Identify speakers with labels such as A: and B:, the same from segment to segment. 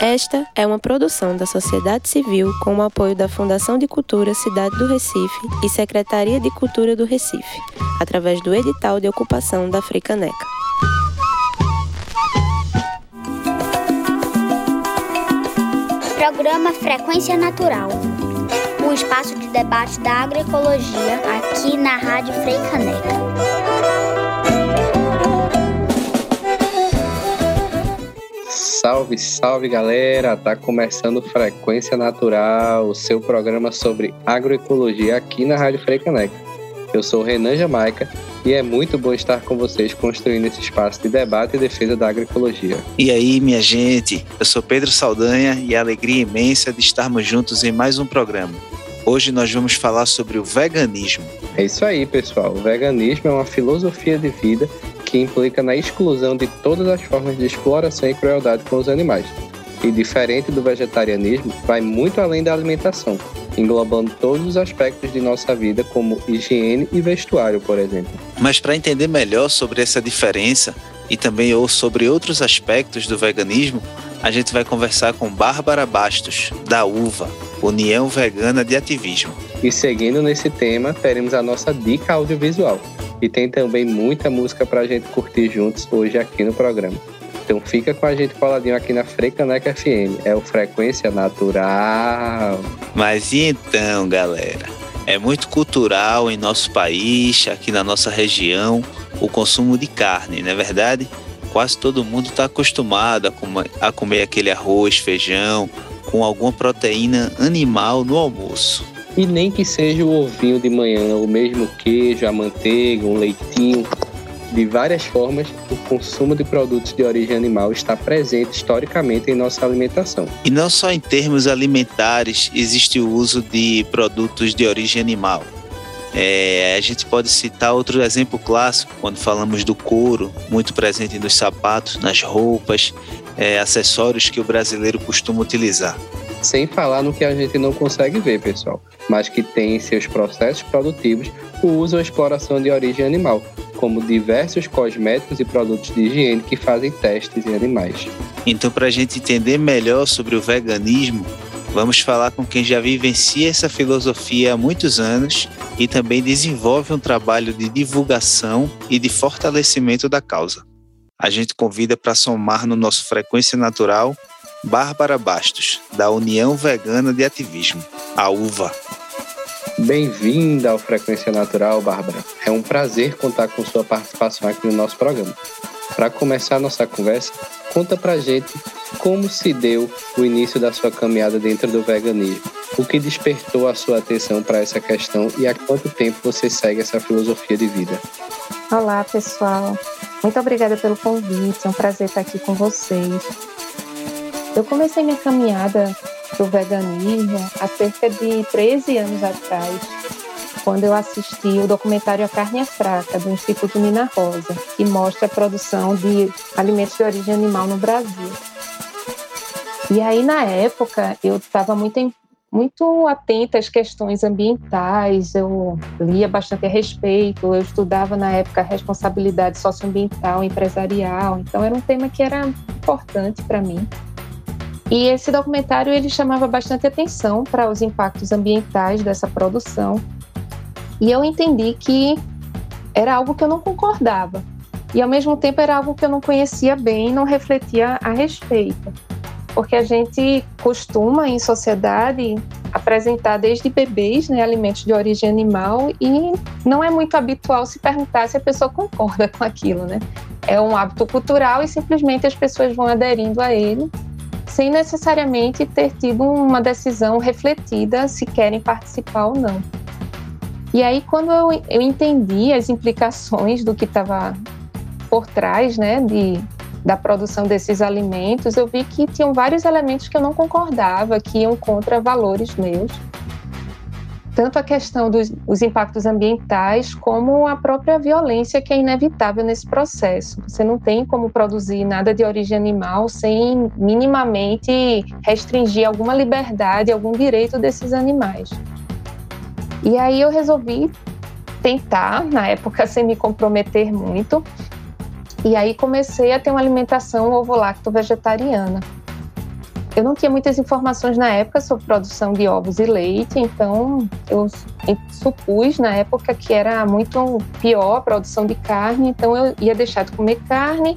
A: Esta é uma produção da sociedade civil com o apoio da Fundação de Cultura Cidade do Recife e Secretaria de Cultura do Recife, através do edital de ocupação da Fricaneca.
B: Programa Frequência Natural. Um espaço de debate da agroecologia aqui na Rádio Freicaneca.
C: Salve, salve galera! Tá começando Frequência Natural, o seu programa sobre agroecologia aqui na Rádio Freicaneca. Eu sou Renan Jamaica e é muito bom estar com vocês construindo esse espaço de debate e defesa da agroecologia.
D: E aí, minha gente? Eu sou Pedro Saldanha e a alegria imensa de estarmos juntos em mais um programa. Hoje nós vamos falar sobre o veganismo.
C: É isso aí, pessoal. O veganismo é uma filosofia de vida que implica na exclusão de todas as formas de exploração e crueldade com os animais. E diferente do vegetarianismo, vai muito além da alimentação, englobando todos os aspectos de nossa vida, como higiene e vestuário, por exemplo.
D: Mas para entender melhor sobre essa diferença e também ou sobre outros aspectos do veganismo, a gente vai conversar com Bárbara Bastos, da UVA, União Vegana de Ativismo.
C: E seguindo nesse tema, teremos a nossa dica audiovisual e tem também muita música para a gente curtir juntos hoje aqui no programa. Então fica com a gente coladinho aqui na Frecaneca FM. É o Frequência Natural.
D: Mas e então, galera? É muito cultural em nosso país, aqui na nossa região, o consumo de carne, não é verdade? Quase todo mundo está acostumado a comer, a comer aquele arroz, feijão, com alguma proteína animal no almoço.
C: E nem que seja o ovinho de manhã, o mesmo queijo, a manteiga, um leitinho. De várias formas, o consumo de produtos de origem animal está presente historicamente em nossa alimentação.
D: E não só em termos alimentares existe o uso de produtos de origem animal. É, a gente pode citar outro exemplo clássico quando falamos do couro, muito presente nos sapatos, nas roupas, é, acessórios que o brasileiro costuma utilizar.
C: Sem falar no que a gente não consegue ver, pessoal, mas que tem em seus processos produtivos o uso ou exploração de origem animal, como diversos cosméticos e produtos de higiene que fazem testes em animais.
D: Então, para a gente entender melhor sobre o veganismo, vamos falar com quem já vivencia essa filosofia há muitos anos e também desenvolve um trabalho de divulgação e de fortalecimento da causa. A gente convida para somar no nosso Frequência Natural Bárbara Bastos, da União Vegana de Ativismo, a UVA.
C: Bem-vinda ao Frequência Natural, Bárbara. É um prazer contar com sua participação aqui no nosso programa. Para começar a nossa conversa, conta pra gente como se deu o início da sua caminhada dentro do veganismo. O que despertou a sua atenção para essa questão e há quanto tempo você segue essa filosofia de vida?
E: Olá, pessoal. Muito obrigada pelo convite. É um prazer estar aqui com vocês. Eu comecei minha caminhada do veganismo há cerca de 13 anos atrás, quando eu assisti o documentário A Carne é Fraca, do Instituto Mina Rosa, que mostra a produção de alimentos de origem animal no Brasil. E aí, na época, eu estava muito, muito atenta às questões ambientais, eu lia bastante a respeito, eu estudava na época responsabilidade socioambiental empresarial, então era um tema que era importante para mim. E esse documentário ele chamava bastante atenção para os impactos ambientais dessa produção. E eu entendi que era algo que eu não concordava. E ao mesmo tempo era algo que eu não conhecia bem não refletia a respeito. Porque a gente costuma em sociedade apresentar desde bebês né, alimentos de origem animal e não é muito habitual se perguntar se a pessoa concorda com aquilo, né? É um hábito cultural e simplesmente as pessoas vão aderindo a ele sem necessariamente ter tido uma decisão refletida se querem participar ou não. E aí, quando eu, eu entendi as implicações do que estava por trás né, de, da produção desses alimentos, eu vi que tinham vários elementos que eu não concordava, que iam contra valores meus tanto a questão dos os impactos ambientais como a própria violência que é inevitável nesse processo. Você não tem como produzir nada de origem animal sem minimamente restringir alguma liberdade, algum direito desses animais. E aí eu resolvi tentar, na época sem me comprometer muito, e aí comecei a ter uma alimentação ovo-lacto vegetariana. eu não tinha muitas informações na época sobre produção de ovos e leite, então eu supus na época que era muito pior a produção de carne, então eu ia deixar de comer carne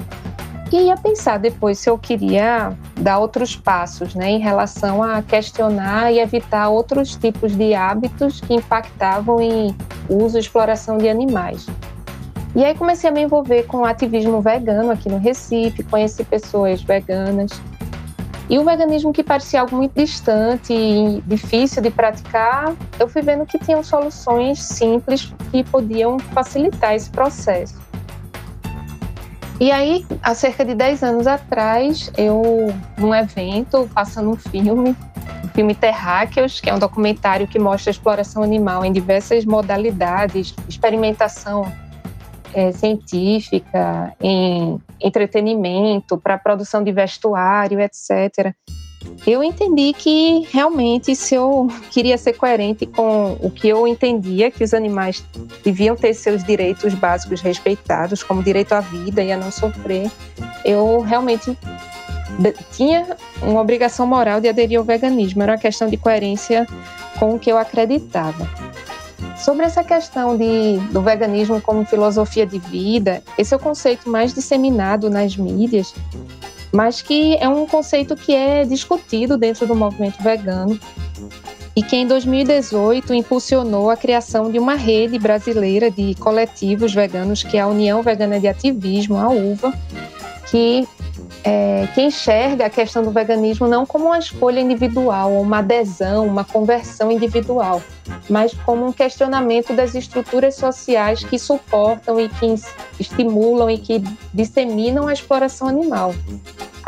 E: e ia pensar depois se eu queria dar outros passos né, em relação a questionar e evitar outros tipos de hábitos que impactavam em uso e exploração de animais. E aí comecei a me envolver com ativismo vegano aqui no Recife, conheci pessoas veganas e o veganismo que parecia algo muito distante e difícil de praticar, eu fui vendo que tinham soluções simples que podiam facilitar esse processo. E aí, há cerca de 10 anos atrás, eu, num evento, passando um filme, o filme Terráqueos, que é um documentário que mostra a exploração animal em diversas modalidades, experimentação é, científica, em entretenimento, para produção de vestuário, etc. Eu entendi que realmente, se eu queria ser coerente com o que eu entendia, que os animais deviam ter seus direitos básicos respeitados, como direito à vida e a não sofrer, eu realmente tinha uma obrigação moral de aderir ao veganismo. Era uma questão de coerência com o que eu acreditava. Sobre essa questão de, do veganismo como filosofia de vida, esse é o conceito mais disseminado nas mídias, mas que é um conceito que é discutido dentro do movimento vegano e que em 2018 impulsionou a criação de uma rede brasileira de coletivos veganos, que é a União Vegana de Ativismo, a UVA, que é, que enxerga a questão do veganismo não como uma escolha individual, uma adesão, uma conversão individual, mas como um questionamento das estruturas sociais que suportam e que estimulam e que disseminam a exploração animal.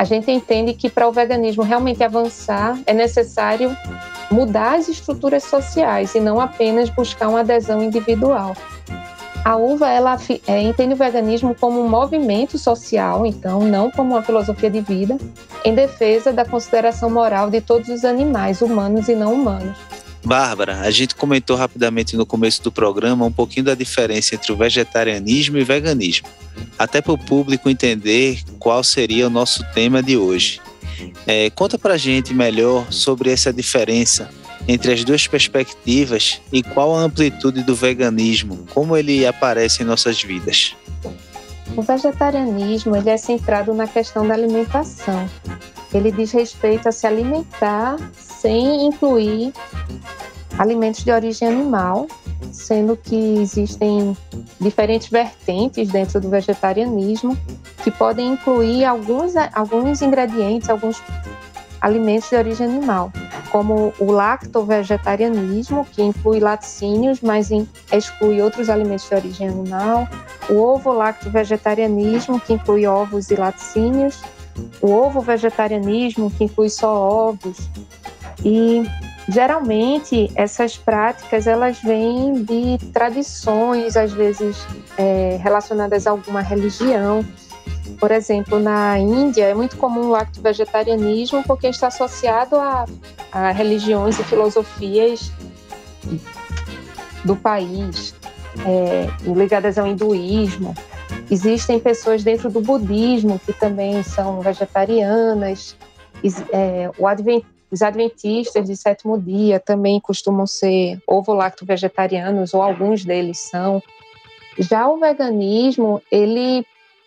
E: A gente entende que para o veganismo realmente avançar é necessário mudar as estruturas sociais e não apenas buscar uma adesão individual. A uva ela é, entende o veganismo como um movimento social, então não como uma filosofia de vida, em defesa da consideração moral de todos os animais, humanos e não humanos.
D: Bárbara, a gente comentou rapidamente no começo do programa um pouquinho da diferença entre o vegetarianismo e o veganismo, até para o público entender qual seria o nosso tema de hoje. É, conta para a gente melhor sobre essa diferença entre as duas perspectivas e qual a amplitude do veganismo, como ele aparece em nossas vidas?
E: O vegetarianismo ele é centrado na questão da alimentação. Ele diz respeito a se alimentar sem incluir alimentos de origem animal, sendo que existem diferentes vertentes dentro do vegetarianismo que podem incluir alguns, alguns ingredientes, alguns alimentos de origem animal, como o lacto-vegetarianismo, que inclui laticínios, mas exclui outros alimentos de origem animal, o ovo-lacto-vegetarianismo, que inclui ovos e laticínios, o ovo-vegetarianismo, que inclui só ovos, e geralmente essas práticas elas vêm de tradições, às vezes é, relacionadas a alguma religião, por exemplo, na Índia é muito comum o lacto-vegetarianismo porque está associado a, a religiões e filosofias do país, é, ligadas ao hinduísmo. Existem pessoas dentro do budismo que também são vegetarianas. É, advent, os adventistas de sétimo dia também costumam ser ovo-lacto-vegetarianos, ou alguns deles são. Já o veganismo, ele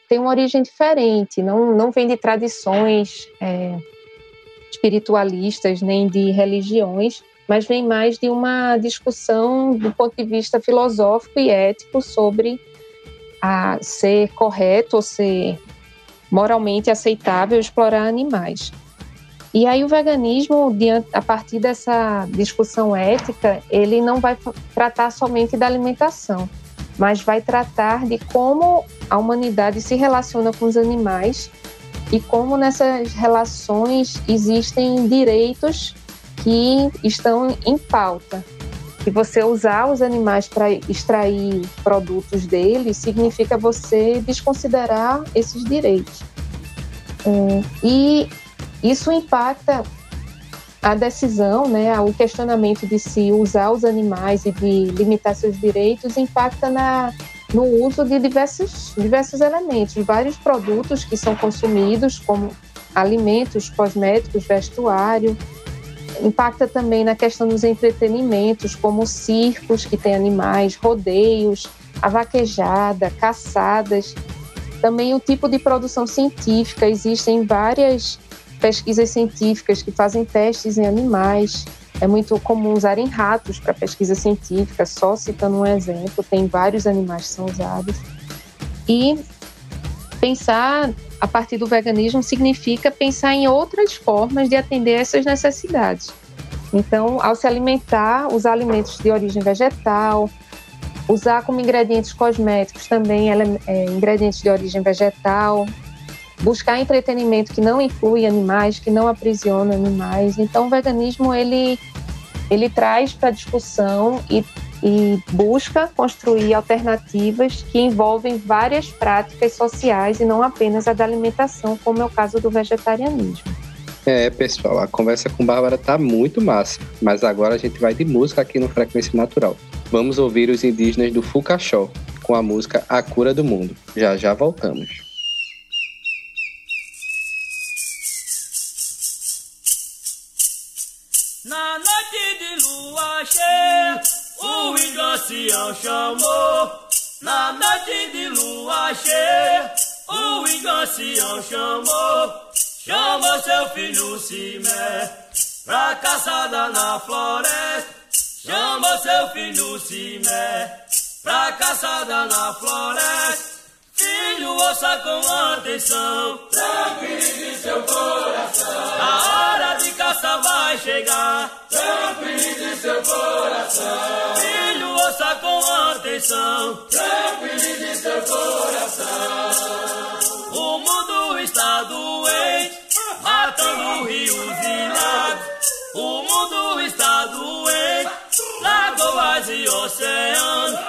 E: tem uma origem diferente, não, não vem de tradições é, espiritualistas nem de religiões, mas vem mais de uma discussão do ponto de vista filosófico e ético sobre a ser correto ou ser moralmente aceitável explorar animais. E aí o veganismo, a partir dessa discussão ética, ele não vai tratar somente da alimentação, mas vai tratar de como a humanidade se relaciona com os animais e como nessas relações existem direitos que estão em pauta. Que você usar os animais para extrair produtos deles significa você desconsiderar esses direitos. É, e isso impacta a decisão, né, o questionamento de se usar os animais e de limitar seus direitos impacta na, no uso de diversos, diversos elementos, vários produtos que são consumidos, como alimentos, cosméticos, vestuário. Impacta também na questão dos entretenimentos, como circos que tem animais, rodeios, a vaquejada, caçadas. Também o tipo de produção científica, existem várias pesquisas científicas que fazem testes em animais. É muito comum usarem ratos para pesquisa científica, só citando um exemplo, tem vários animais que são usados. E pensar a partir do veganismo significa pensar em outras formas de atender essas necessidades. Então, ao se alimentar, usar alimentos de origem vegetal, usar como ingredientes cosméticos também é, ingredientes de origem vegetal, buscar entretenimento que não inclui animais, que não aprisiona animais. Então, o veganismo ele ele traz para a discussão e, e busca construir alternativas que envolvem várias práticas sociais e não apenas a da alimentação, como é o caso do vegetarianismo.
C: É, pessoal, a conversa com Bárbara tá muito massa, mas agora a gente vai de música aqui no Frequência Natural. Vamos ouvir os indígenas do Fucaxó com a música A Cura do Mundo. Já já voltamos.
F: Cheia, o índio ancião chamou. Na noite de lua cheia, o índio ancião chamou. Chamou seu filho Simé pra caçada na floresta. Chamou seu filho Simé pra caçada na floresta. Filho, ouça com atenção, tranquilize seu coração. A hora de caça vai chegar, tranquilize seu coração. Filho, ouça com atenção, tranquilize seu coração. O mundo está doente, matando rios e lagos. O mundo está doente, lagoas e oceanos.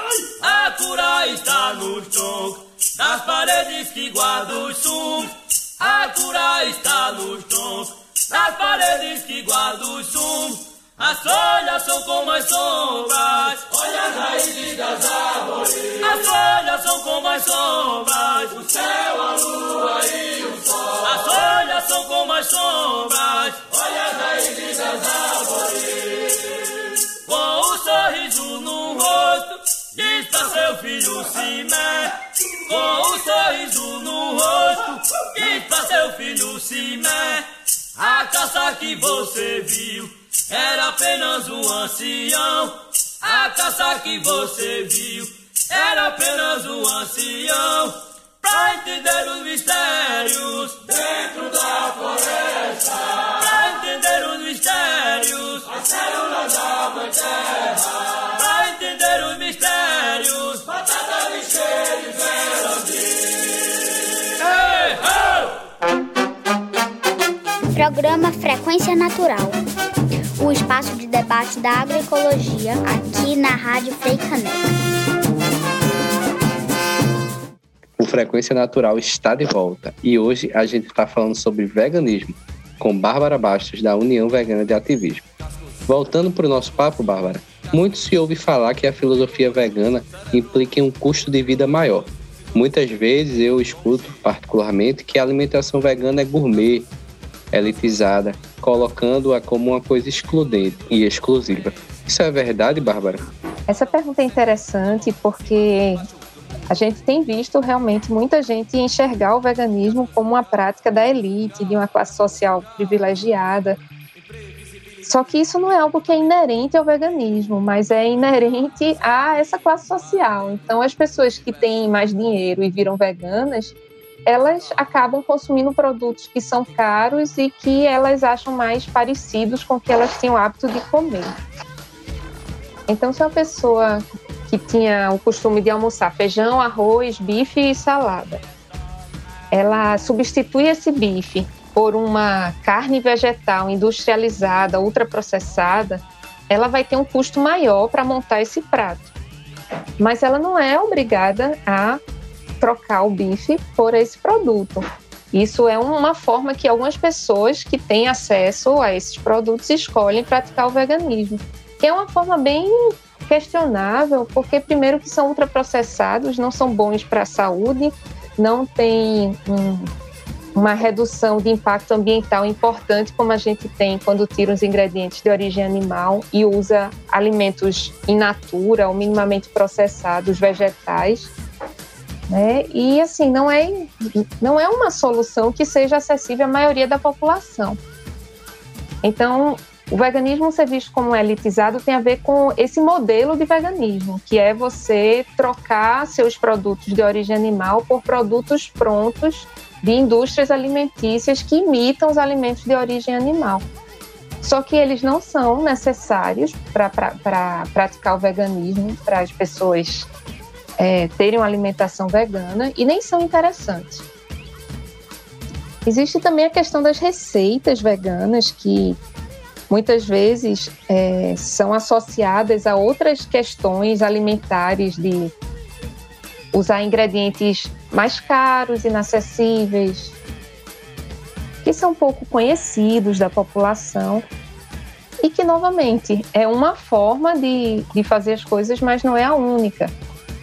F: A cura está nos troncos das paredes que guardam os sumos, a cura está nos tons. Das paredes que guardam os sumos, as folhas são como as sombras. Olha as raízes das árvores. As folhas são como as sombras. O céu, a lua e o sol. As folhas são como as sombras. Olha as raízes das árvores. Diz pra seu filho se mete com um sorriso no rosto, e pra seu filho Simé. A caça que você viu era apenas um ancião. A caça que você viu era apenas um ancião. Pra entender os mistérios dentro da floresta. Pra entender os mistérios, as células da mãe terra. Pra entender os mistérios, batata, lixeira
B: Programa Frequência Natural. O espaço de debate da agroecologia aqui na Rádio Frei Caneca.
C: O Frequência Natural está de volta e hoje a gente está falando sobre veganismo com Bárbara Bastos, da União Vegana de Ativismo. Voltando para o nosso papo, Bárbara, muito se ouve falar que a filosofia vegana implica um custo de vida maior. Muitas vezes eu escuto, particularmente, que a alimentação vegana é gourmet, elitizada, colocando-a como uma coisa excludente e exclusiva. Isso é verdade, Bárbara?
E: Essa pergunta é interessante porque a gente tem visto realmente muita gente enxergar o veganismo como uma prática da elite, de uma classe social privilegiada. Só que isso não é algo que é inerente ao veganismo, mas é inerente a essa classe social. Então, as pessoas que têm mais dinheiro e viram veganas, elas acabam consumindo produtos que são caros e que elas acham mais parecidos com o que elas tinham o hábito de comer. Então, se uma pessoa que tinha o costume de almoçar feijão, arroz, bife e salada, ela substitui esse bife por uma carne vegetal industrializada, ultraprocessada, ela vai ter um custo maior para montar esse prato. Mas ela não é obrigada a trocar o bife por esse produto. Isso é uma forma que algumas pessoas que têm acesso a esses produtos escolhem praticar o veganismo, que é uma forma bem questionável, porque primeiro que são ultraprocessados, não são bons para a saúde, não tem um, uma redução de impacto ambiental importante, como a gente tem quando tira os ingredientes de origem animal e usa alimentos in natura ou minimamente processados, vegetais. Né? E assim, não é, não é uma solução que seja acessível à maioria da população. Então, o veganismo ser visto como elitizado tem a ver com esse modelo de veganismo, que é você trocar seus produtos de origem animal por produtos prontos de indústrias alimentícias que imitam os alimentos de origem animal. Só que eles não são necessários para pra, praticar o veganismo, para as pessoas é, terem uma alimentação vegana e nem são interessantes. Existe também a questão das receitas veganas que muitas vezes é, são associadas a outras questões alimentares de usar ingredientes mais caros, inacessíveis, que são pouco conhecidos da população e que, novamente, é uma forma de, de fazer as coisas, mas não é a única.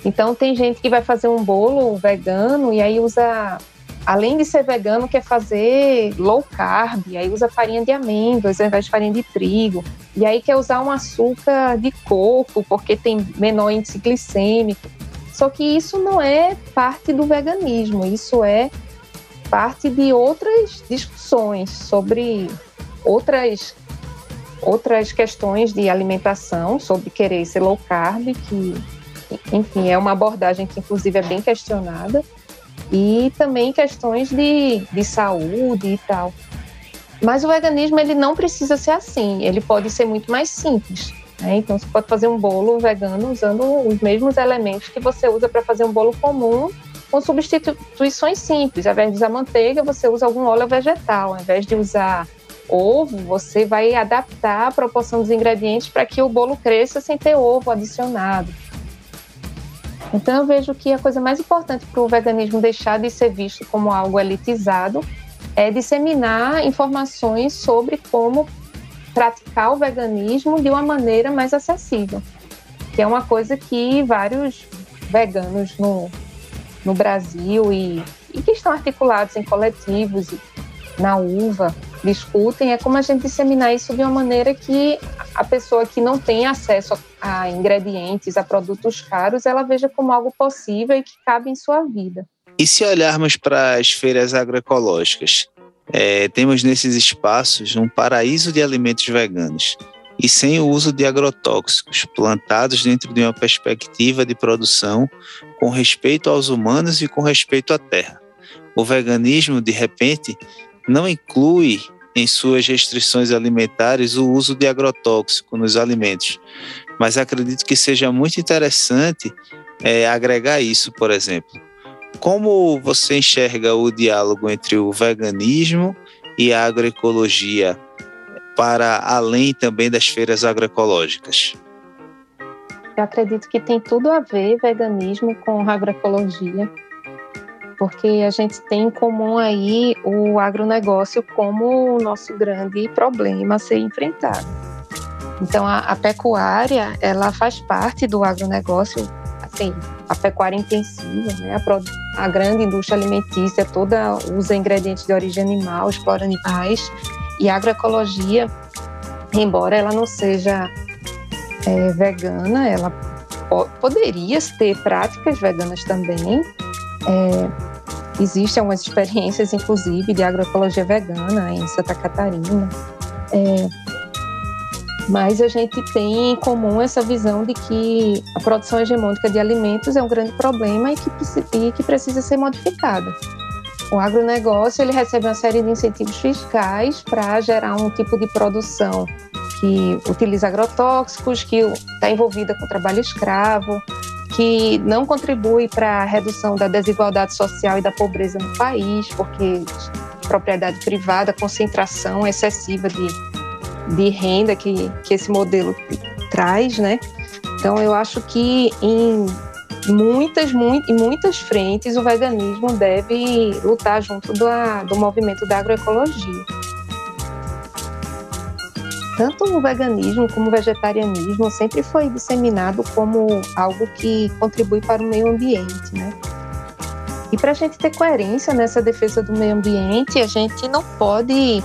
E: Então, tem gente que vai fazer um bolo vegano e aí usa além de ser vegano, quer fazer low carb, aí usa farinha de amêndoas ao invés de farinha de trigo, e aí quer usar um açúcar de coco porque tem menor índice glicêmico. Só que isso não é parte do veganismo, isso é parte de outras discussões sobre outras outras questões de alimentação, sobre querer ser low carb, que enfim, é uma abordagem que inclusive é bem questionada e também questões de, de saúde e tal. Mas o veganismo ele não precisa ser assim, ele pode ser muito mais simples. Né? Então você pode fazer um bolo vegano usando os mesmos elementos que você usa para fazer um bolo comum, com substituições simples. Ao invés de usar manteiga, você usa algum óleo vegetal. Ao invés de usar ovo, você vai adaptar a proporção dos ingredientes para que o bolo cresça sem ter ovo adicionado. Então eu vejo que a coisa mais importante para o veganismo deixar de ser visto como algo elitizado é disseminar informações sobre como praticar o veganismo de uma maneira mais acessível, que é uma coisa que vários veganos no, no Brasil e, e que estão articulados em coletivos na UVA discutem é como a gente disseminar isso de uma maneira que a pessoa que não tem acesso a ingredientes, a produtos caros, ela veja como algo possível e que cabe em sua vida.
D: E se olharmos para as feiras agroecológicas, é, temos nesses espaços um paraíso de alimentos veganos e sem o uso de agrotóxicos, plantados dentro de uma perspectiva de produção com respeito aos humanos e com respeito à terra. O veganismo, de repente, não inclui em suas restrições alimentares o uso de agrotóxico nos alimentos, mas acredito que seja muito interessante é, agregar isso, por exemplo. Como você enxerga o diálogo entre o veganismo e a agroecologia para além também das feiras agroecológicas?
E: Eu acredito que tem tudo a ver veganismo com agroecologia porque a gente tem em comum aí o agronegócio como o nosso grande problema a ser enfrentado. Então, a, a pecuária, ela faz parte do agronegócio, assim, a pecuária intensiva, né? a, a grande indústria alimentícia toda usa ingredientes de origem animal, explora animais, e a agroecologia, embora ela não seja é, vegana, ela po poderia ter práticas veganas também, é, Existem algumas experiências, inclusive, de agroecologia vegana em Santa Catarina. É, mas a gente tem em comum essa visão de que a produção hegemônica de alimentos é um grande problema e que, e que precisa ser modificada. O agronegócio ele recebe uma série de incentivos fiscais para gerar um tipo de produção que utiliza agrotóxicos, que está envolvida com trabalho escravo, que não contribui para a redução da desigualdade social e da pobreza no país, porque propriedade privada, concentração excessiva de, de renda que, que esse modelo traz, né? Então, eu acho que em muitas, muito, muitas frentes o veganismo deve lutar junto do, do movimento da agroecologia tanto o veganismo como o vegetarianismo sempre foi disseminado como algo que contribui para o meio ambiente, né? E para a gente ter coerência nessa defesa do meio ambiente, a gente não pode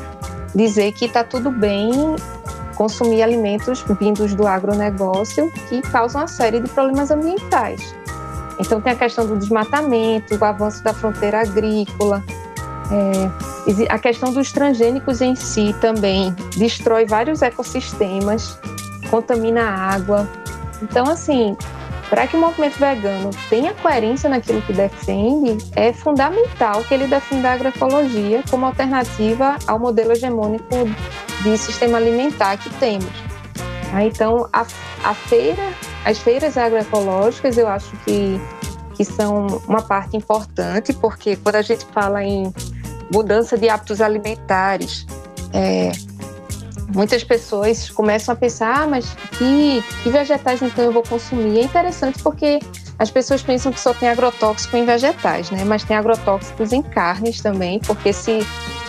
E: dizer que está tudo bem consumir alimentos vindos do agronegócio que causam uma série de problemas ambientais. Então, tem a questão do desmatamento, o avanço da fronteira agrícola, é, a questão dos transgênicos em si também destrói vários ecossistemas, contamina a água. Então, assim, para que o movimento vegano tenha coerência naquilo que defende, é fundamental que ele defenda a agroecologia como alternativa ao modelo hegemônico de sistema alimentar que temos. Então, a, a feira, as feiras agroecológicas, eu acho que, que são uma parte importante, porque quando a gente fala em mudança de hábitos alimentares, é, muitas pessoas começam a pensar, ah, mas que, que vegetais então eu vou consumir? É interessante porque as pessoas pensam que só tem agrotóxico em vegetais, né? Mas tem agrotóxicos em carnes também, porque se,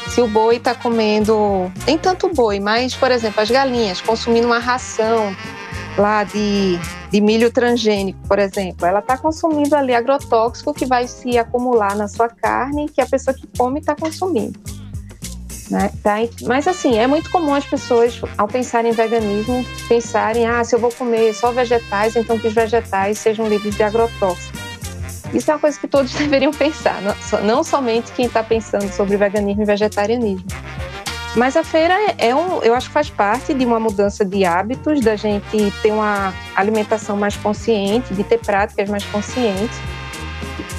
E: se o boi está comendo, nem tanto boi, mas, por exemplo, as galinhas consumindo uma ração lá de, de milho transgênico, por exemplo, ela está consumindo ali agrotóxico que vai se acumular na sua carne que a pessoa que come está consumindo. Né? Tá? Mas assim, é muito comum as pessoas, ao pensarem em veganismo, pensarem, ah, se eu vou comer só vegetais, então que os vegetais sejam livres de agrotóxicos. Isso é uma coisa que todos deveriam pensar, não, não somente quem está pensando sobre veganismo e vegetarianismo. Mas a feira é um, eu acho que faz parte de uma mudança de hábitos, da gente ter uma alimentação mais consciente, de ter práticas mais conscientes.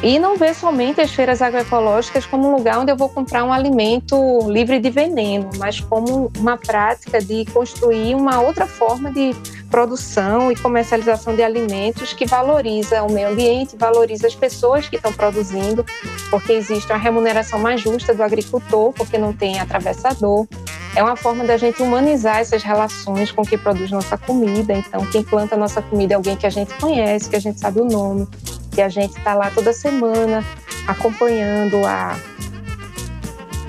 E: E não ver somente as feiras agroecológicas como um lugar onde eu vou comprar um alimento livre de veneno, mas como uma prática de construir uma outra forma de produção e comercialização de alimentos que valoriza o meio ambiente, valoriza as pessoas que estão produzindo, porque existe uma remuneração mais justa do agricultor, porque não tem atravessador. É uma forma da gente humanizar essas relações com quem produz nossa comida. Então, quem planta nossa comida é alguém que a gente conhece, que a gente sabe o nome, que a gente está lá toda semana acompanhando a,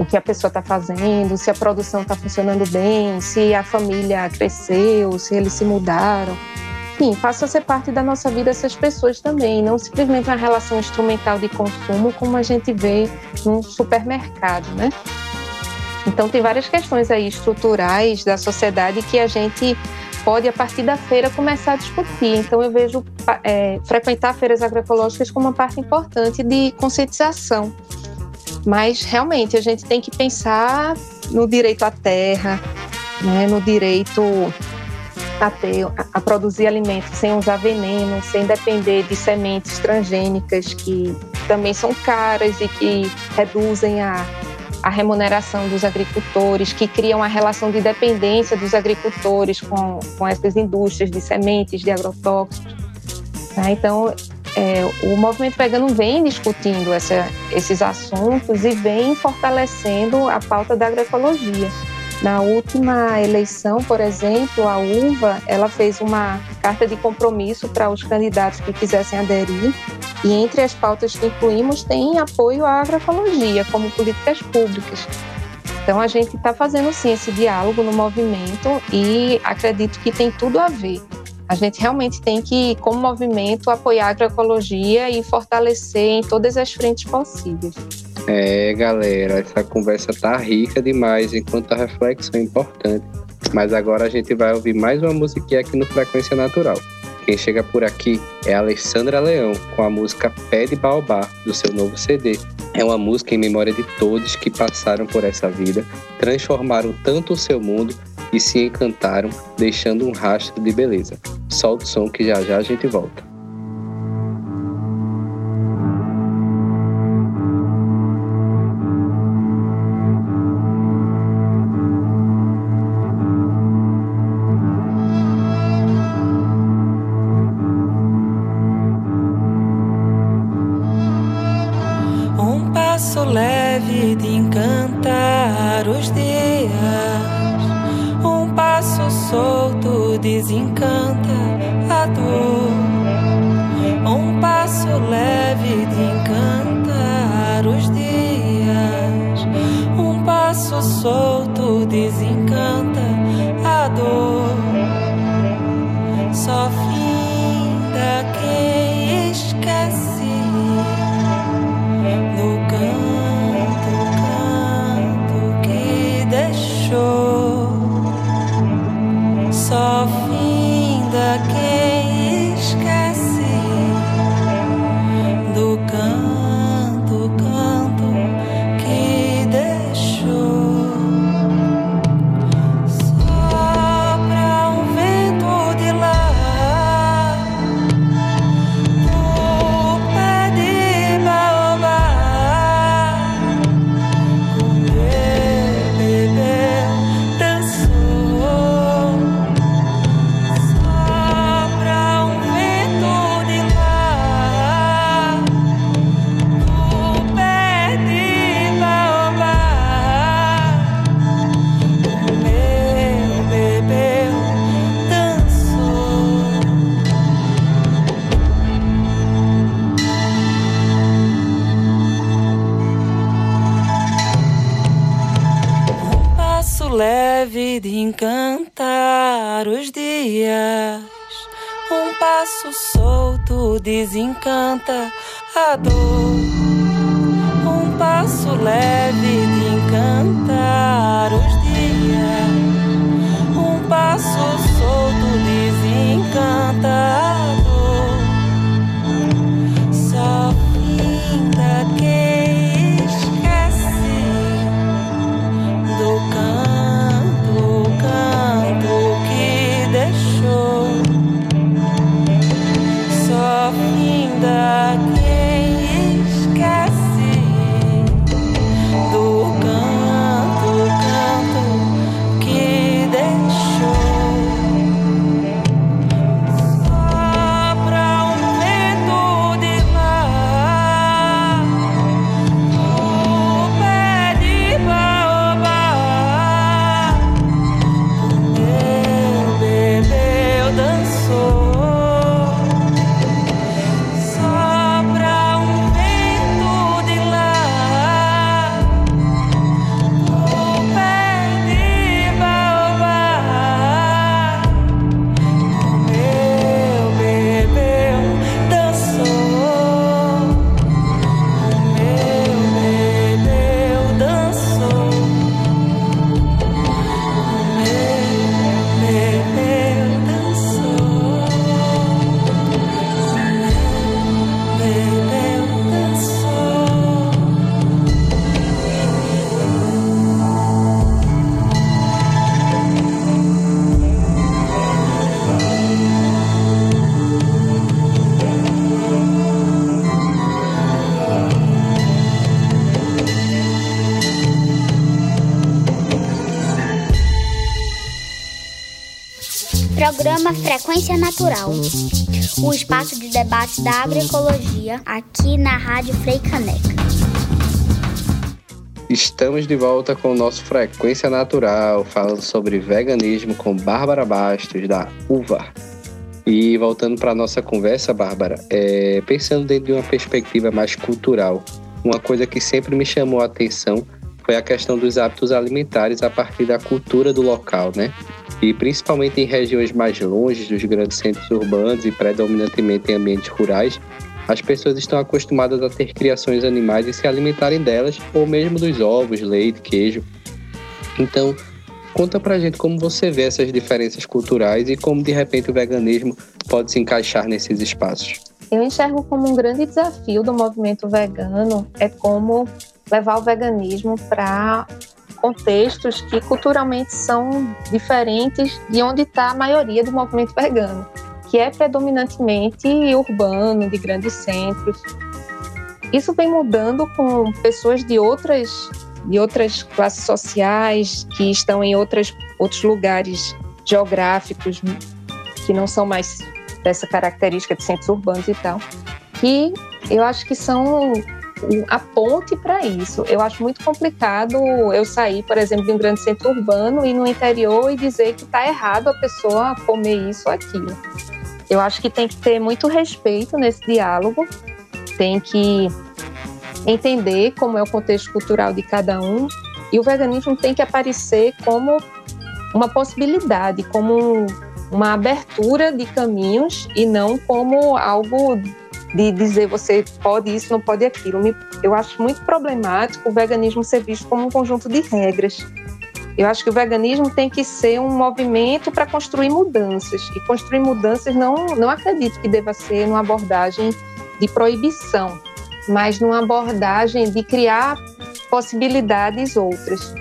E: o que a pessoa está fazendo, se a produção está funcionando bem, se a família cresceu, se eles se mudaram. Enfim, passa a ser parte da nossa vida essas pessoas também, não simplesmente uma relação instrumental de consumo como a gente vê num supermercado, né? Então tem várias questões aí estruturais da sociedade que a gente pode, a partir da feira, começar a discutir. Então, eu vejo é, frequentar feiras agroecológicas como uma parte importante de conscientização. Mas, realmente, a gente tem que pensar no direito à terra, né, no direito a, ter, a produzir alimentos sem usar veneno, sem depender de sementes transgênicas que também são caras e que reduzem a a remuneração dos agricultores, que criam a relação de dependência dos agricultores com, com essas indústrias de sementes, de agrotóxicos. Tá? Então, é, o movimento vegano vem discutindo essa, esses assuntos e vem fortalecendo a pauta da agroecologia. Na última eleição, por exemplo, a UVA, ela fez uma carta de compromisso para os candidatos que quisessem aderir e entre as pautas que incluímos tem apoio à agroecologia como políticas públicas. Então a gente está fazendo sim esse diálogo no movimento e acredito que tem tudo a ver. A gente realmente tem que, como movimento, apoiar a agroecologia e fortalecer em todas as frentes possíveis.
C: É, galera, essa conversa tá rica demais, enquanto a reflexão é importante. Mas agora a gente vai ouvir mais uma musiquinha aqui no Frequência Natural. Quem chega por aqui é Alessandra Leão com a música Pé de Baobá, do seu novo CD. É uma música em memória de todos que passaram por essa vida, transformaram tanto o seu mundo e se encantaram, deixando um rastro de beleza. Solta o som que já já a gente volta.
G: A
B: Programa Frequência Natural. O espaço de debate da agroecologia aqui na Rádio Frei Caneca.
C: Estamos de volta com o nosso Frequência Natural, falando sobre veganismo com Bárbara Bastos, da UVA. E voltando para a nossa conversa, Bárbara, é, pensando dentro de uma perspectiva mais cultural, uma coisa que sempre me chamou a atenção foi a questão dos hábitos alimentares a partir da cultura do local, né? E principalmente em regiões mais longe dos grandes centros urbanos e predominantemente em ambientes rurais, as pessoas estão acostumadas a ter criações animais e se alimentarem delas, ou mesmo dos ovos, leite, queijo. Então, conta pra gente como você vê essas diferenças culturais e como de repente o veganismo pode se encaixar nesses espaços.
E: Eu enxergo como um grande desafio do movimento vegano é como levar o veganismo para contextos que culturalmente são diferentes de onde está a maioria do movimento vegano, que é predominantemente urbano, de grandes centros. Isso vem mudando com pessoas de outras de outras classes sociais que estão em outras, outros lugares geográficos que não são mais dessa característica de centros urbanos e tal. E eu acho que são a ponte para isso. Eu acho muito complicado eu sair, por exemplo, de um grande centro urbano e no interior e dizer que está errado a pessoa comer isso ou aquilo. Eu acho que tem que ter muito respeito nesse diálogo, tem que entender como é o contexto cultural de cada um e o veganismo tem que aparecer como uma possibilidade, como uma abertura de caminhos e não como algo de dizer você pode isso, não pode aquilo. Eu acho muito problemático o veganismo ser visto como um conjunto de regras. Eu acho que o veganismo tem que ser um movimento para construir mudanças. E construir mudanças não, não acredito que deva ser uma abordagem de proibição, mas numa abordagem de criar possibilidades outras.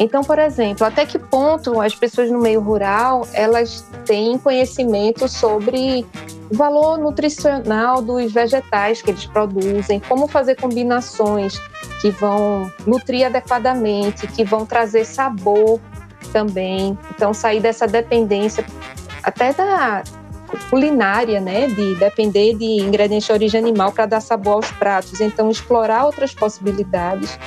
E: Então, por exemplo, até que ponto as pessoas no meio rural elas têm conhecimento sobre o valor nutricional dos vegetais que eles produzem, como fazer combinações que vão nutrir adequadamente, que vão trazer sabor também. Então, sair dessa dependência até da culinária, né, de depender de ingredientes de origem animal para dar sabor aos pratos. Então, explorar outras possibilidades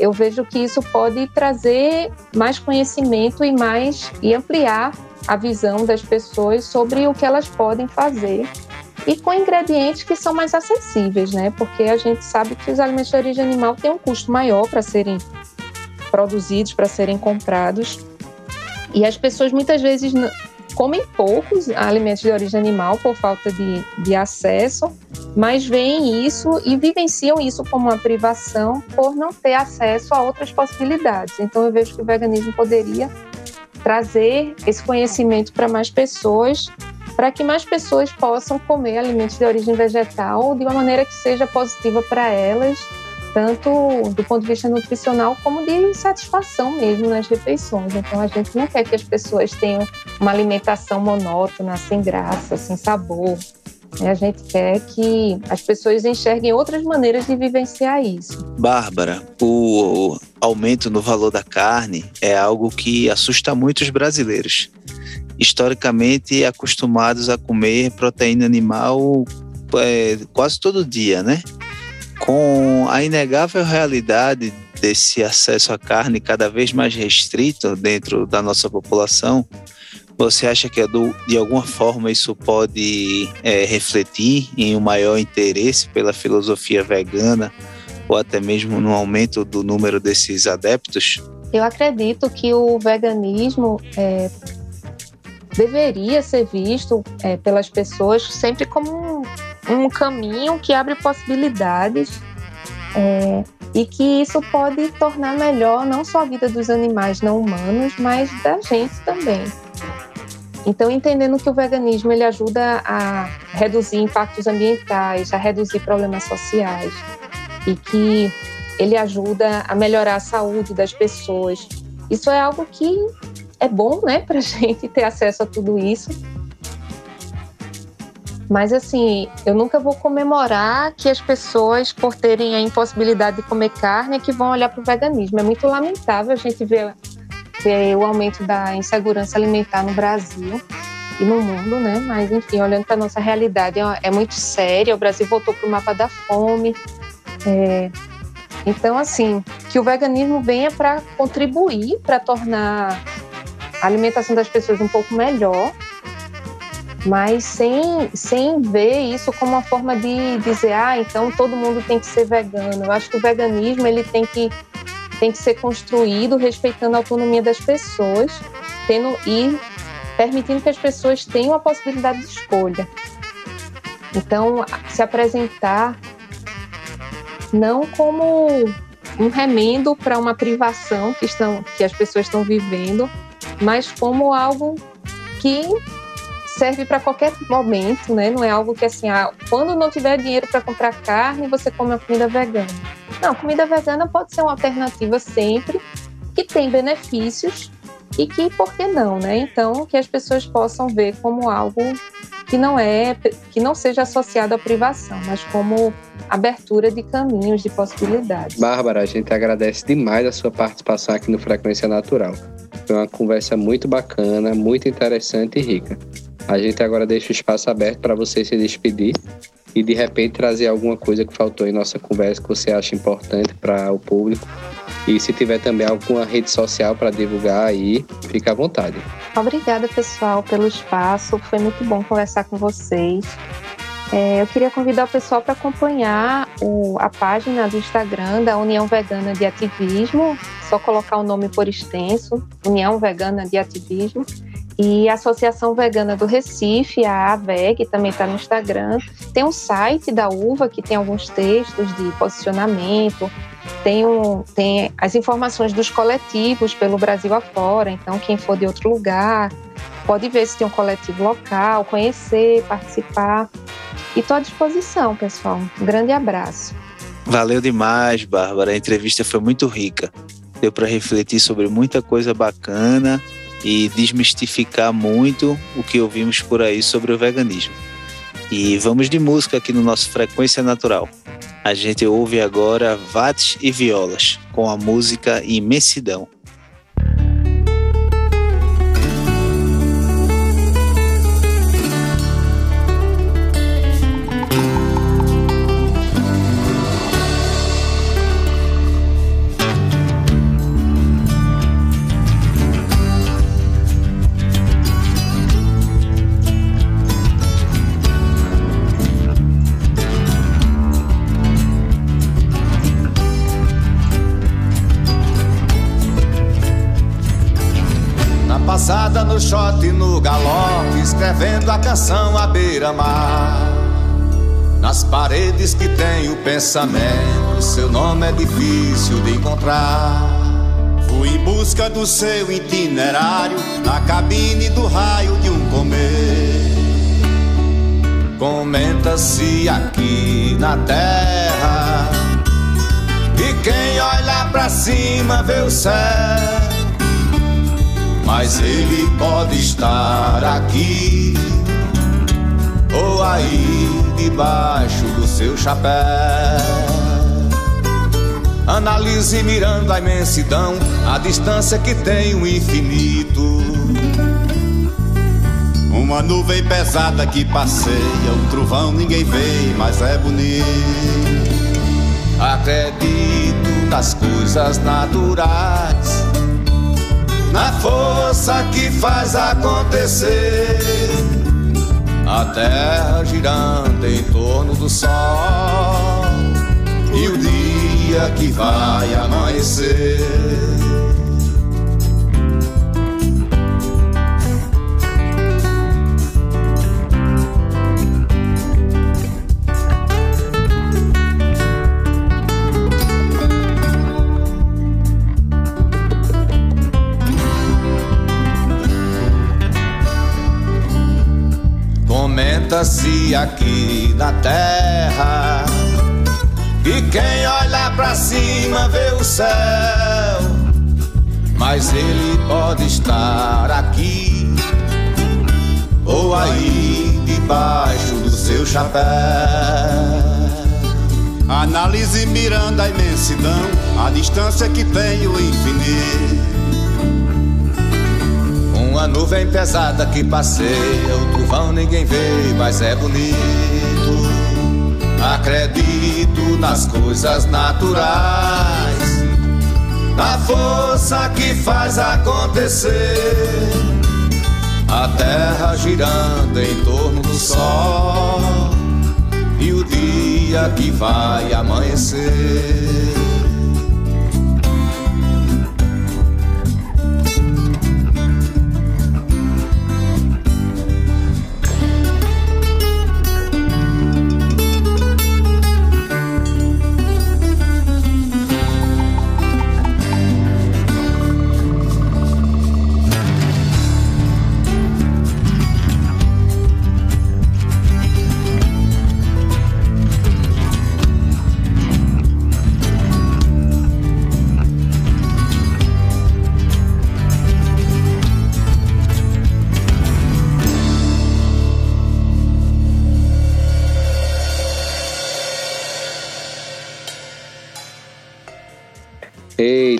E: eu vejo que isso pode trazer mais conhecimento e mais e ampliar a visão das pessoas sobre o que elas podem fazer e com ingredientes que são mais acessíveis, né? Porque a gente sabe que os alimentos de origem animal têm um custo maior para serem produzidos para serem comprados. E as pessoas muitas vezes comem poucos alimentos de origem animal por falta de, de acesso, mas veem isso e vivenciam isso como uma privação por não ter acesso a outras possibilidades. Então eu vejo que o veganismo poderia trazer esse conhecimento para mais pessoas, para que mais pessoas possam comer alimentos de origem vegetal de uma maneira que seja positiva para elas tanto do ponto de vista nutricional como de satisfação mesmo nas refeições. Então a gente não quer que as pessoas tenham uma alimentação monótona, sem graça, sem sabor. Né? A gente quer que as pessoas enxerguem outras maneiras de vivenciar isso.
D: Bárbara, o aumento no valor da carne é algo que assusta muito os brasileiros. Historicamente acostumados a comer proteína animal é, quase todo dia, né? com a inegável realidade desse acesso à carne cada vez mais restrito dentro da nossa população, você acha que de alguma forma isso pode é, refletir em um maior interesse pela filosofia vegana ou até mesmo no aumento do número desses adeptos?
E: Eu acredito que o veganismo é, deveria ser visto é, pelas pessoas sempre como um, um, caminho que abre possibilidades é, e que isso pode tornar melhor não só a vida dos animais não humanos, mas da gente também. Então, entendendo que o veganismo ele ajuda a reduzir impactos ambientais, a reduzir problemas sociais e que ele ajuda a melhorar a saúde das pessoas. Isso é algo que é bom, né, para gente ter acesso a tudo isso. Mas assim, eu nunca vou comemorar que as pessoas, por terem a impossibilidade de comer carne, é que vão olhar para o veganismo. É muito lamentável a gente ver, ver o aumento da insegurança alimentar no Brasil e no mundo, né? Mas enfim, olhando para nossa realidade, é, é muito séria. O Brasil voltou para o mapa da fome. É, então, assim, que o veganismo venha para contribuir para tornar a alimentação das pessoas um pouco melhor, mas sem, sem ver isso como uma forma de dizer, ah, então todo mundo tem que ser vegano. Eu acho que o veganismo ele tem que, tem que ser construído respeitando a autonomia das pessoas tendo, e permitindo que as pessoas tenham a possibilidade de escolha. Então, se apresentar não como um remendo para uma privação que, estão, que as pessoas estão vivendo, mas como algo que serve para qualquer momento, né? Não é algo que assim, ah, quando não tiver dinheiro para comprar carne, você come a comida vegana. Não, comida vegana pode ser uma alternativa sempre, que tem benefícios e que, por que não, né? Então, que as pessoas possam ver como algo que não é, que não seja associado à privação, mas como abertura de caminhos, de possibilidades.
C: Bárbara, a gente agradece demais a sua participação aqui no Frequência Natural. Foi uma conversa muito bacana, muito interessante e rica. A gente agora deixa o espaço aberto para você se despedir e de repente trazer alguma coisa que faltou em nossa conversa que você acha importante para o público. E se tiver também alguma rede social para divulgar aí, fica à vontade.
E: Obrigada, pessoal, pelo espaço. Foi muito bom conversar com vocês. É, eu queria convidar o pessoal para acompanhar o, a página do Instagram da União Vegana de Ativismo, só colocar o nome por extenso, União Vegana de Ativismo, e a Associação Vegana do Recife, a AVEG, também está no Instagram. Tem um site da UVA que tem alguns textos de posicionamento, tem, um, tem as informações dos coletivos pelo Brasil afora, então quem for de outro lugar pode ver se tem um coletivo local, conhecer, participar. E estou à disposição, pessoal. Um grande abraço.
D: Valeu demais, Bárbara. A entrevista foi muito rica. Deu para refletir sobre muita coisa bacana e desmistificar muito o que ouvimos por aí sobre o veganismo. E vamos de música aqui no nosso Frequência Natural. A gente ouve agora Vates e Violas com a música Imensidão.
H: Beira-mar. Nas paredes que tem o pensamento, seu nome é difícil de encontrar. Fui em busca do seu itinerário, na cabine do raio de um comer. Comenta-se aqui na terra, e quem olha pra cima vê o céu. Mas ele pode estar aqui ou aí debaixo do seu chapéu. Analise mirando a imensidão, a distância que tem o infinito. Uma nuvem pesada que passeia, um trovão ninguém vê, mas é bonito. Acredito nas coisas naturais, na força que faz acontecer a terra girando em torno do sol e o dia que vai amanhecer. Aqui na terra. E quem olha pra cima vê o céu. Mas ele pode estar aqui Ou aí debaixo do seu chapéu. Analise mirando a imensidão A distância que tem o infinito uma nuvem pesada que passeia, o trovão ninguém vê, mas é bonito. Acredito nas coisas naturais, na força que faz acontecer. A terra girando em torno do sol e o dia que vai amanhecer.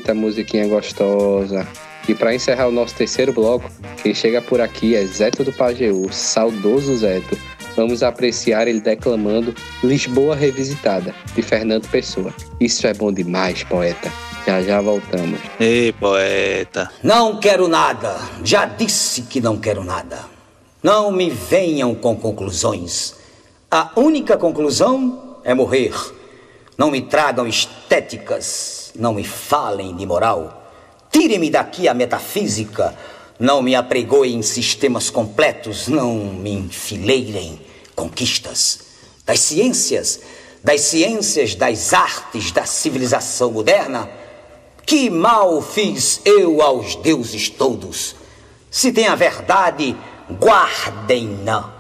C: Eita, musiquinha gostosa. E para encerrar o nosso terceiro bloco, quem chega por aqui é Zeto do Pajeú, saudoso Zeto. Vamos apreciar ele declamando Lisboa Revisitada, de Fernando Pessoa. Isso é bom demais, poeta. Já já voltamos.
D: Ei, poeta.
I: Não quero nada. Já disse que não quero nada. Não me venham com conclusões. A única conclusão é morrer. Não me tragam estéticas. Não me falem de moral. Tire-me daqui a metafísica. Não me apregoem sistemas completos. Não me enfileirem conquistas. Das ciências, das ciências, das artes, da civilização moderna. Que mal fiz eu aos deuses todos? Se tem a verdade, guardem-na.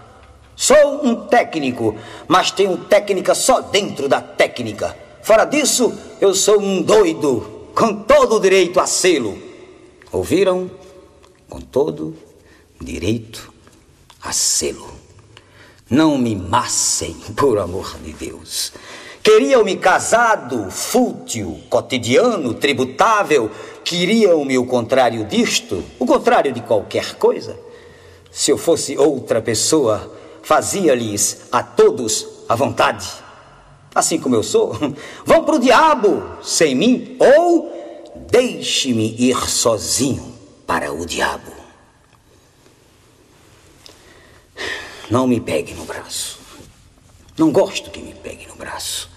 I: Sou um técnico, mas tenho técnica só dentro da técnica. Fora disso, eu sou um doido, com todo o direito a selo. Ouviram? Com todo direito a selo. Não me massem, por amor de Deus. Queriam-me casado, fútil, cotidiano, tributável. Queriam-me o contrário disto, o contrário de qualquer coisa. Se eu fosse outra pessoa, fazia-lhes a todos a vontade. Assim como eu sou, vão para o diabo sem mim, ou deixe-me ir sozinho para o diabo. Não me pegue no braço. Não gosto que me pegue no braço.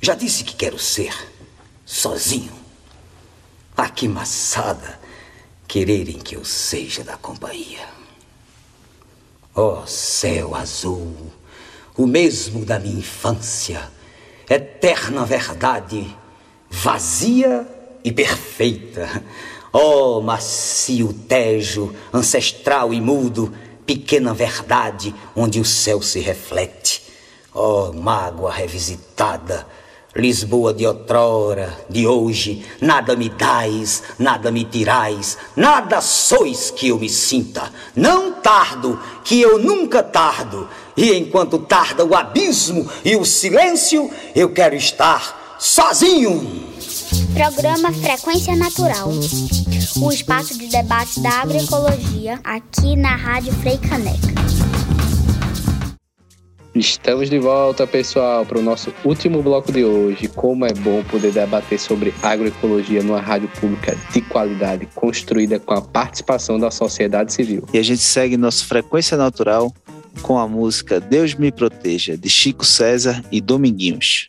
I: Já disse que quero ser sozinho. Ah, que maçada! quererem que eu seja da companhia. Ó oh, céu azul, o mesmo da minha infância, eterna verdade, vazia e perfeita. Oh, macio Tejo, ancestral e mudo, pequena verdade onde o céu se reflete. Oh, mágoa revisitada, Lisboa de outrora, de hoje, nada me dais, nada me tirais, nada sois que eu me sinta. Não tardo, que eu nunca tardo, e enquanto tarda o abismo e o silêncio, eu quero estar sozinho.
B: Programa Frequência Natural, o espaço de debate da agroecologia aqui na Rádio Frei Caneca.
C: Estamos de volta, pessoal, para o nosso último bloco de hoje. Como é bom poder debater sobre agroecologia numa rádio pública de qualidade, construída com a participação da sociedade civil.
D: E a gente segue nossa frequência natural com a música Deus Me Proteja, de Chico César e Dominguinhos.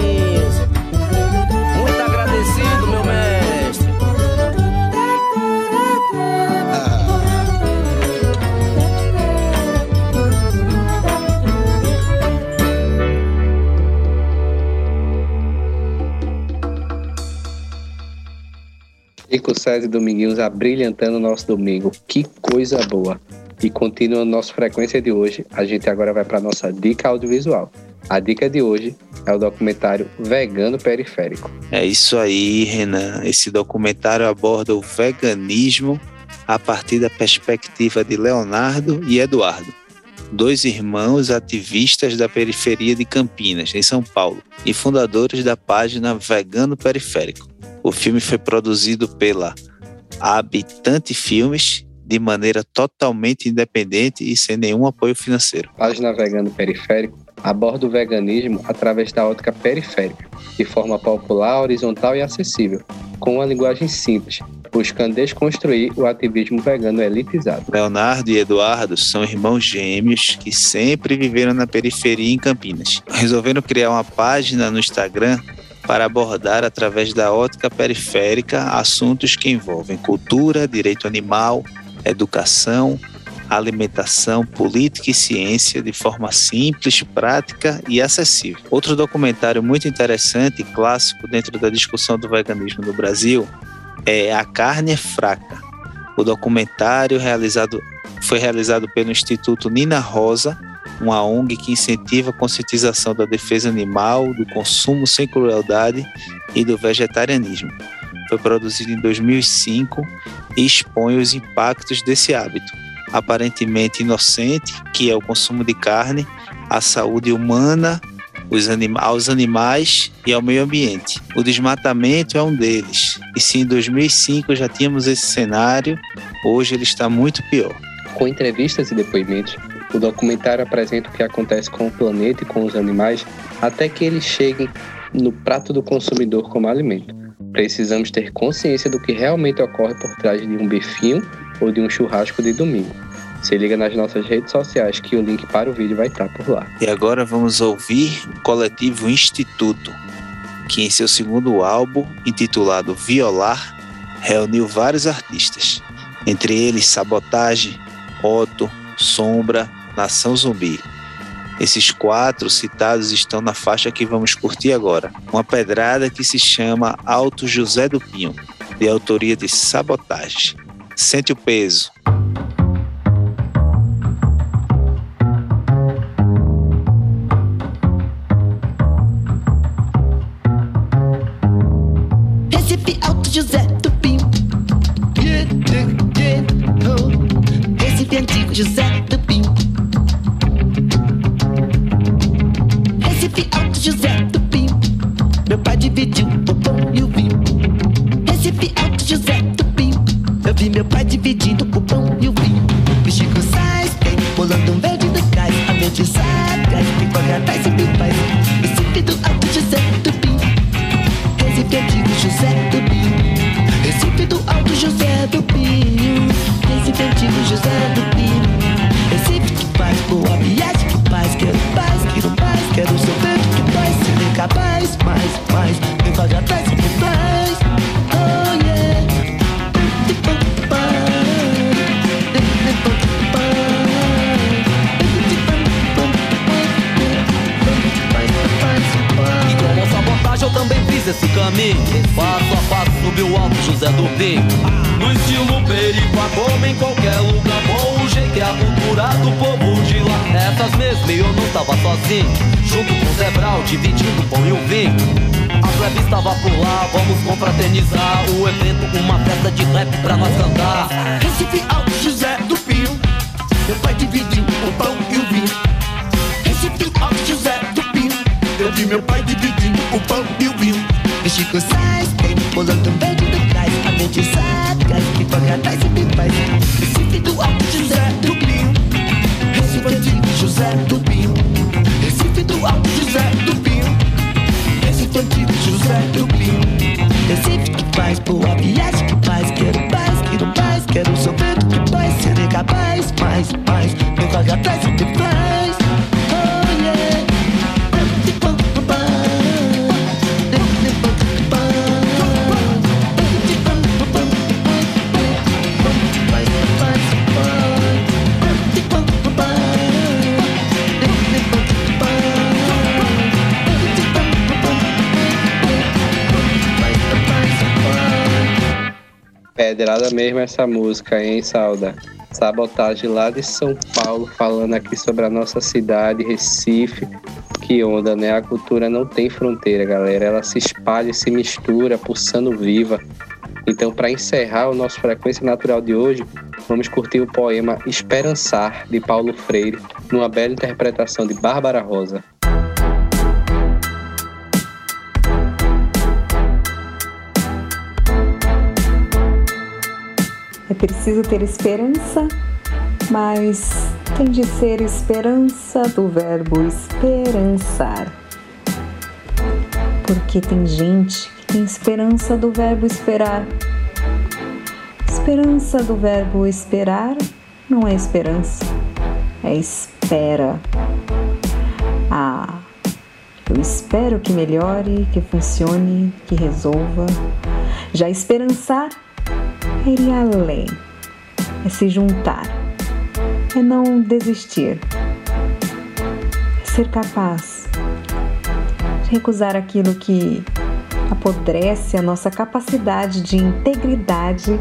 C: Chico César e Dominguinhos abrilhantando o nosso domingo. Que coisa boa! E continuando nossa frequência de hoje, a gente agora vai para nossa dica audiovisual. A dica de hoje é o documentário Vegano Periférico.
D: É isso aí, Renan. Esse documentário aborda o veganismo a partir da perspectiva de Leonardo e Eduardo, dois irmãos ativistas da periferia de Campinas, em São Paulo, e fundadores da página Vegano Periférico. O filme foi produzido pela Habitante Filmes de maneira totalmente independente e sem nenhum apoio financeiro.
C: Página Vegano Periférico aborda o veganismo através da ótica periférica, de forma popular, horizontal e acessível, com uma linguagem simples, buscando desconstruir o ativismo vegano elitizado.
D: Leonardo e Eduardo são irmãos gêmeos que sempre viveram na periferia em Campinas. Resolveram criar uma página no Instagram para abordar através da ótica periférica assuntos que envolvem cultura, direito animal, educação, alimentação, política e ciência de forma simples, prática e acessível. Outro documentário muito interessante e clássico dentro da discussão do veganismo no Brasil é A Carne é Fraca. O documentário realizado, foi realizado pelo Instituto Nina Rosa, uma ONG que incentiva a conscientização da defesa animal, do consumo sem crueldade e do vegetarianismo. Foi produzido em 2005 e expõe os impactos desse hábito, aparentemente inocente, que é o consumo de carne, à saúde humana, aos animais e ao meio ambiente. O desmatamento é um deles. E se em 2005 já tínhamos esse cenário, hoje ele está muito pior.
C: Com entrevistas e depoimentos, o documentário apresenta o que acontece com o planeta e com os animais até que eles cheguem no prato do consumidor como alimento. Precisamos ter consciência do que realmente ocorre por trás de um bifinho ou de um churrasco de domingo. Se liga nas nossas redes sociais que o link para o vídeo vai estar por lá.
D: E agora vamos ouvir o coletivo Instituto, que em seu segundo álbum, intitulado Violar, reuniu vários artistas, entre eles Sabotagem, Otto, Sombra, Nação Zumbi. Esses quatro citados estão na faixa que vamos curtir agora, uma pedrada que se chama Alto José do Pinho, de autoria de Sabotagem. Sente o peso.
J: José do Pinho. Recife do Alto José do Pinho. Recife Antigo José do Pinho. Recife que faz boa viagem, que faz, quero paz, que não faz, quero sofrer, que faz, ser capaz, mais, mais, vem corre atrás e me faz.
K: Fiz esse caminho. Passo a passo subiu alto José do Pinho. No estilo peripa, como em qualquer lugar bom. O jeito é a cultura do povo de lá. Essas mesmo eu não tava sozinho. Junto com o Zebral, dividindo o pão e o vinho. A plebe estava por lá, vamos confraternizar. O evento, uma festa de rap pra nós cantar.
J: Recife Alto José do Pinho. Meu pai dividiu o pão e o vinho. Recife Alto José do Pinho. Eu vi meu pai dividindo o pão e o vinho. Chico Sainz tem pulando um verde do trás. A mente sagaz que corre atrás e me faz. Recife do Alto José do Pinho. Recife Antigo José do. Recife do Alto José do Pinho. Recife Antigo José do. Recife que faz boa viagem, que faz, quero paz, que não faz, quero sofrer. queira mais, mais, mais. Não corre atrás do
C: Pedrada mesmo essa música, hein, Sauda? Sabotagem lá de São Paulo, falando aqui sobre a nossa cidade, Recife. Que onda, né? A cultura não tem fronteira, galera. Ela se espalha, se mistura, pulsando viva. Então, para encerrar o nosso Frequência Natural de hoje, vamos curtir o poema Esperançar, de Paulo Freire, numa bela interpretação de Bárbara Rosa.
L: É preciso ter esperança, mas tem de ser esperança do verbo esperançar. Porque tem gente que tem esperança do verbo esperar. Esperança do verbo esperar não é esperança, é espera. Ah, eu espero que melhore, que funcione, que resolva. Já esperançar é ir além, é se juntar, é não desistir, é ser capaz de recusar aquilo que apodrece a nossa capacidade de integridade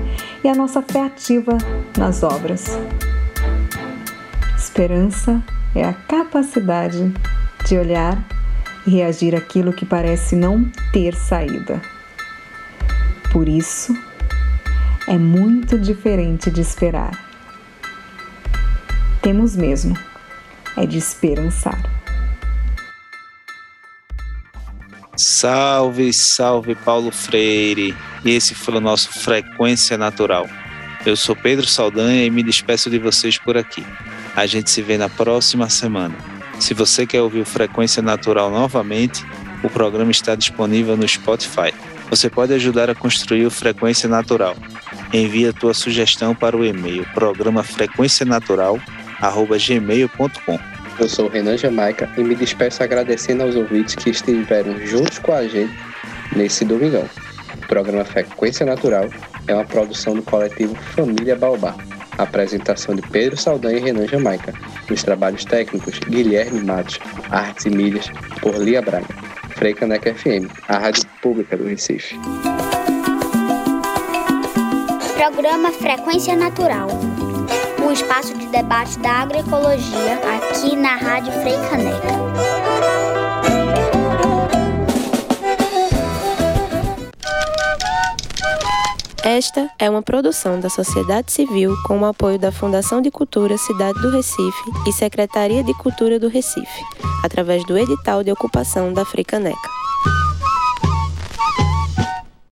L: e a nossa fé ativa nas obras. Esperança é a capacidade de olhar e reagir àquilo que parece não ter saída. Por isso, é muito diferente de esperar. Temos mesmo é de esperançar.
D: Salve, salve Paulo Freire. E esse foi o nosso Frequência Natural. Eu sou Pedro Saldanha e me despeço de vocês por aqui. A gente se vê na próxima semana. Se você quer ouvir o Frequência Natural novamente, o programa está disponível no Spotify. Você pode ajudar a construir o Frequência Natural. Envie a tua sugestão para o e-mail programa frequencianatural@gmail.com.
C: Eu sou o Renan Jamaica e me despeço agradecendo aos ouvintes que estiveram juntos com a gente nesse domingão. O programa Frequência Natural é uma produção do coletivo Família Baobá. Apresentação de Pedro Saldanha e Renan Jamaica. Nos trabalhos técnicos, Guilherme Matos. Artes e mídias, por Lia Braga. Freicaneca FM, a rádio pública do Recife.
B: Programa Frequência Natural. Um espaço de debate da agroecologia aqui na Rádio Freicaneca.
A: Esta é uma produção da sociedade civil com o apoio da Fundação de Cultura Cidade do Recife e Secretaria de Cultura do Recife, através do edital de ocupação da Fricaneca.